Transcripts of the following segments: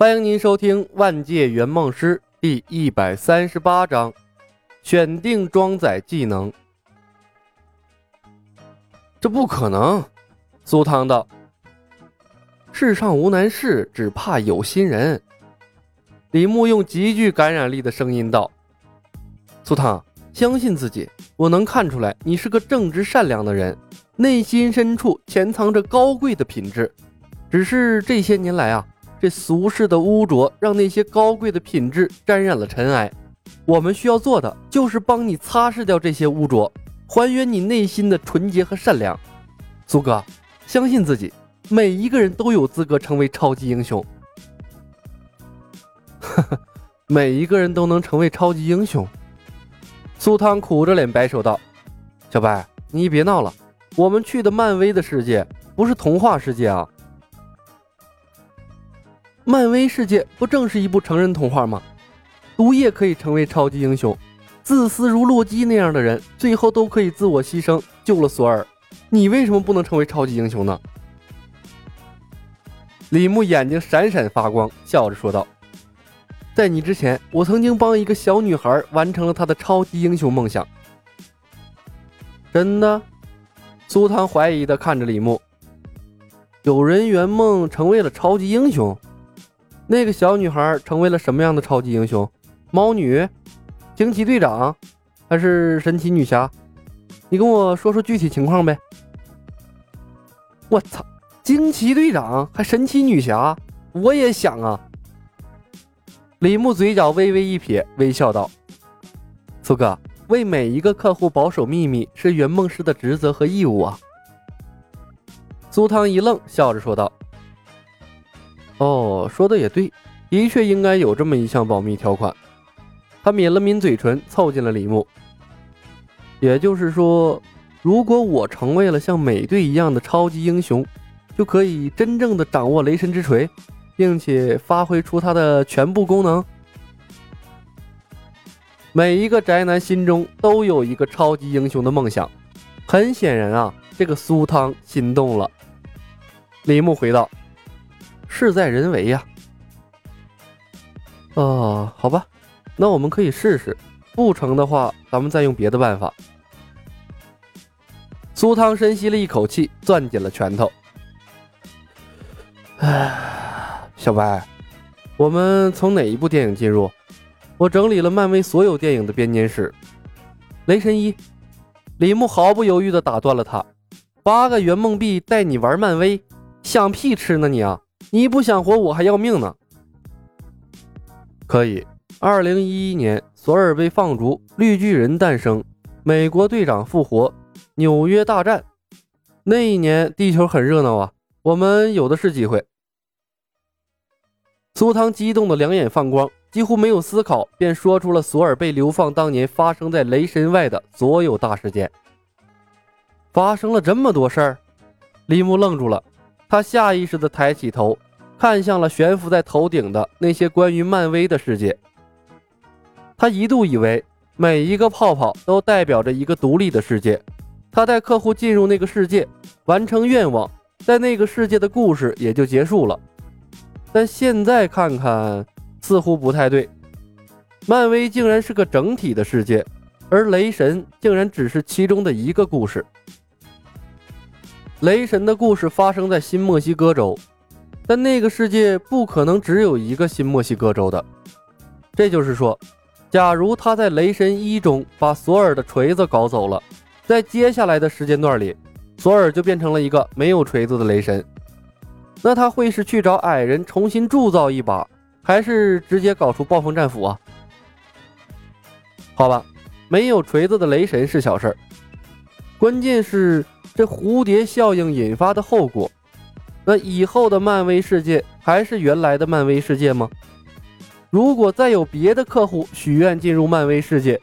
欢迎您收听《万界圆梦师》第一百三十八章：选定装载技能。这不可能！苏汤道：“世上无难事，只怕有心人。”李牧用极具感染力的声音道：“苏汤，相信自己，我能看出来你是个正直善良的人，内心深处潜藏着高贵的品质。只是这些年来啊。”这俗世的污浊让那些高贵的品质沾染了尘埃，我们需要做的就是帮你擦拭掉这些污浊，还原你内心的纯洁和善良。苏哥，相信自己，每一个人都有资格成为超级英雄。呵呵，每一个人都能成为超级英雄。苏汤苦着脸摆手道：“小白，你别闹了，我们去的漫威的世界不是童话世界啊。”漫威世界不正是一部成人童话吗？毒液可以成为超级英雄，自私如洛基那样的人，最后都可以自我牺牲救了索尔。你为什么不能成为超级英雄呢？李牧眼睛闪闪发光，笑着说道：“在你之前，我曾经帮一个小女孩完成了她的超级英雄梦想。”真的？苏汤怀疑的看着李牧：“有人圆梦成为了超级英雄？”那个小女孩成为了什么样的超级英雄？猫女、惊奇队长，还是神奇女侠？你跟我说说具体情况呗。我操，惊奇队长还神奇女侠，我也想啊。李牧嘴角微微一撇，微笑道：“苏哥，为每一个客户保守秘密是圆梦师的职责和义务啊。”苏汤一愣，笑着说道。哦，说的也对，的确应该有这么一项保密条款。他抿了抿嘴唇，凑近了李牧。也就是说，如果我成为了像美队一样的超级英雄，就可以真正的掌握雷神之锤，并且发挥出它的全部功能。每一个宅男心中都有一个超级英雄的梦想。很显然啊，这个苏汤心动了。李牧回道。事在人为呀！哦，好吧，那我们可以试试，不成的话，咱们再用别的办法。苏汤深吸了一口气，攥紧了拳头。唉，小白，我们从哪一部电影进入？我整理了漫威所有电影的编年史。雷神一，李牧毫不犹豫地打断了他：“八个圆梦币带你玩漫威，想屁吃呢你啊！”你不想活，我还要命呢。可以。二零一一年，索尔被放逐，绿巨人诞生，美国队长复活，纽约大战。那一年，地球很热闹啊，我们有的是机会。苏汤激动的两眼放光，几乎没有思考，便说出了索尔被流放当年发生在雷神外的所有大事件。发生了这么多事儿，李牧愣住了。他下意识地抬起头，看向了悬浮在头顶的那些关于漫威的世界。他一度以为每一个泡泡都代表着一个独立的世界，他带客户进入那个世界，完成愿望，在那个世界的故事也就结束了。但现在看看，似乎不太对。漫威竟然是个整体的世界，而雷神竟然只是其中的一个故事。雷神的故事发生在新墨西哥州，但那个世界不可能只有一个新墨西哥州的。这就是说，假如他在雷神一中把索尔的锤子搞走了，在接下来的时间段里，索尔就变成了一个没有锤子的雷神。那他会是去找矮人重新铸造一把，还是直接搞出暴风战斧啊？好吧，没有锤子的雷神是小事儿，关键是。这蝴蝶效应引发的后果，那以后的漫威世界还是原来的漫威世界吗？如果再有别的客户许愿进入漫威世界，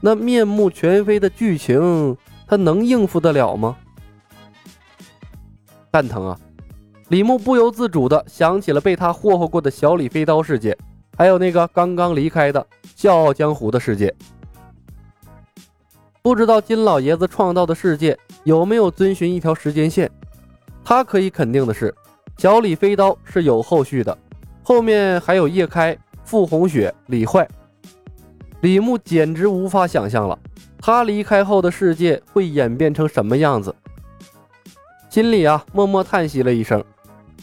那面目全非的剧情，他能应付得了吗？蛋疼啊！李牧不由自主地想起了被他霍霍过的小李飞刀世界，还有那个刚刚离开的笑傲江湖的世界。不知道金老爷子创造的世界有没有遵循一条时间线？他可以肯定的是，小李飞刀是有后续的，后面还有叶开、傅红雪、李坏。李牧简直无法想象了，他离开后的世界会演变成什么样子。心里啊，默默叹息了一声，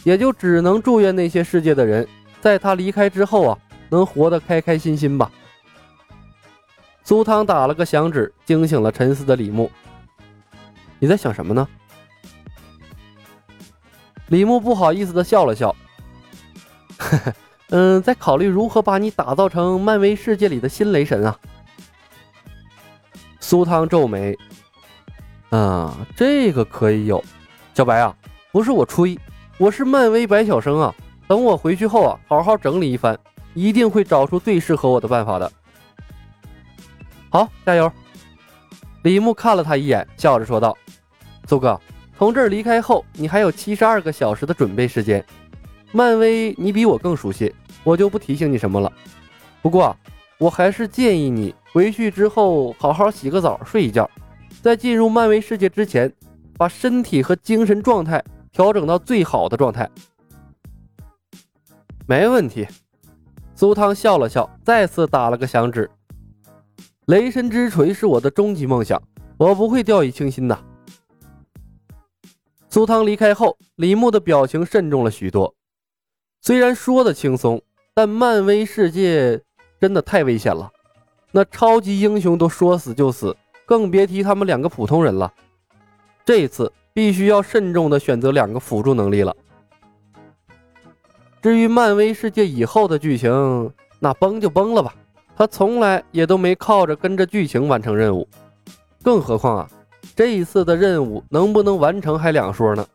也就只能祝愿那些世界的人，在他离开之后啊，能活得开开心心吧。苏汤打了个响指，惊醒了沉思的李牧。你在想什么呢？李牧不好意思的笑了笑，呵呵。嗯，在考虑如何把你打造成漫威世界里的新雷神啊。苏汤皱眉，啊，这个可以有。小白啊，不是我吹，我是漫威白晓生啊。等我回去后啊，好好整理一番，一定会找出最适合我的办法的。好，加油！李牧看了他一眼，笑着说道：“苏哥，从这儿离开后，你还有七十二个小时的准备时间。”漫威，你比我更熟悉，我就不提醒你什么了。不过，我还是建议你回去之后好好洗个澡，睡一觉，在进入漫威世界之前，把身体和精神状态调整到最好的状态。没问题。苏汤笑了笑，再次打了个响指。雷神之锤是我的终极梦想，我不会掉以轻心的。苏汤离开后，李牧的表情慎重了许多。虽然说的轻松，但漫威世界真的太危险了。那超级英雄都说死就死，更别提他们两个普通人了。这次必须要慎重的选择两个辅助能力了。至于漫威世界以后的剧情，那崩就崩了吧。他从来也都没靠着跟着剧情完成任务，更何况啊，这一次的任务能不能完成还两说呢。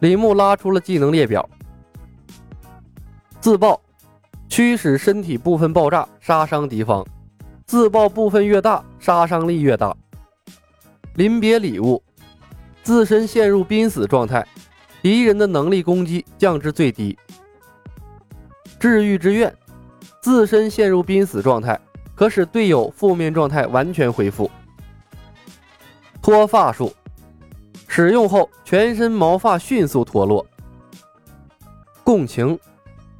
李牧拉出了技能列表。自爆，驱使身体部分爆炸，杀伤敌方。自爆部分越大，杀伤力越大。临别礼物，自身陷入濒死状态，敌人的能力攻击降至最低。治愈之愿，自身陷入濒死状态，可使队友负面状态完全恢复。脱发术，使用后全身毛发迅速脱落。共情。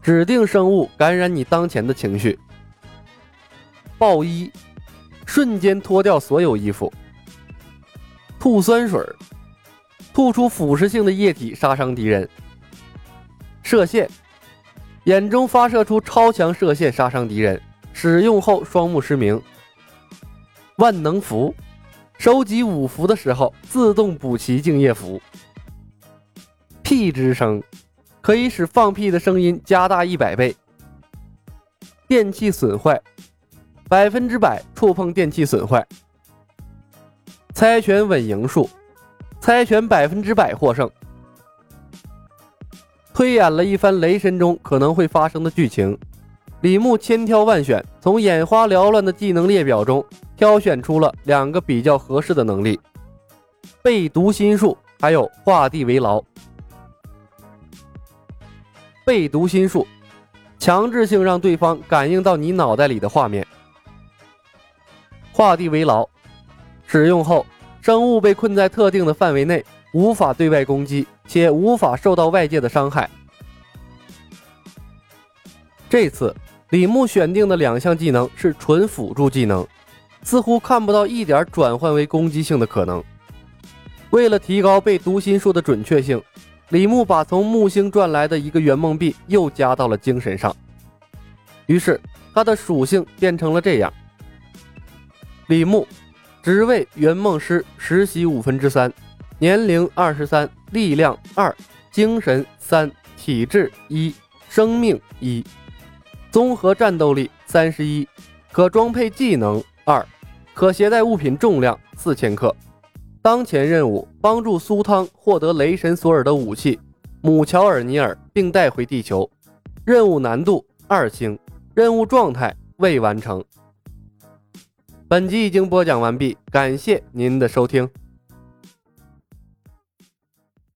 指定生物感染你当前的情绪。爆衣，瞬间脱掉所有衣服。吐酸水，吐出腐蚀性的液体杀伤敌人。射线，眼中发射出超强射线杀伤敌人，使用后双目失明。万能符，收集五符的时候自动补齐敬业符。屁之声。可以使放屁的声音加大一百倍。电器损坏，百分之百触碰电器损坏。猜拳稳赢术，猜拳百分之百获胜。推演了一番雷神中可能会发生的剧情，李牧千挑万选，从眼花缭乱的技能列表中挑选出了两个比较合适的能力：被读心术，还有画地为牢。被读心术，强制性让对方感应到你脑袋里的画面。画地为牢，使用后，生物被困在特定的范围内，无法对外攻击，且无法受到外界的伤害。这次李牧选定的两项技能是纯辅助技能，似乎看不到一点转换为攻击性的可能。为了提高被读心术的准确性。李牧把从木星赚来的一个圆梦币又加到了精神上，于是他的属性变成了这样：李牧，职位圆梦师，实习五分之三，年龄二十三，力量二，精神三，体质一，生命一，综合战斗力三十一，可装配技能二，可携带物品重量四千克。当前任务：帮助苏汤获得雷神索尔的武器姆乔尔尼尔，并带回地球。任务难度二星，任务状态未完成。本集已经播讲完毕，感谢您的收听。